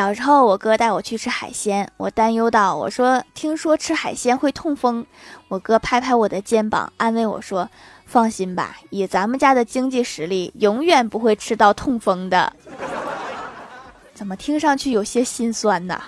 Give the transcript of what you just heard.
小时候，我哥带我去吃海鲜，我担忧道：“我说，听说吃海鲜会痛风。”我哥拍拍我的肩膀，安慰我说：“放心吧，以咱们家的经济实力，永远不会吃到痛风的。”怎么听上去有些心酸呢？